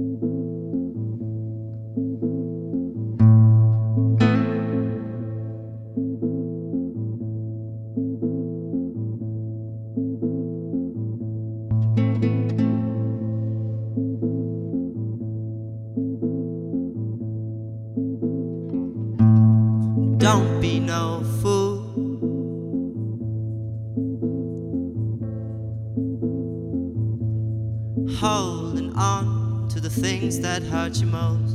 Don't that hurt you most.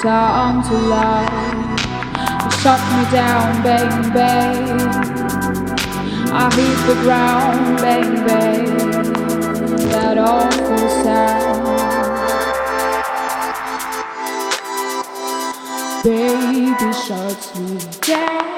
time to love. Shut me down, baby. I hit the ground, baby. That awful sound. Baby shuts me down.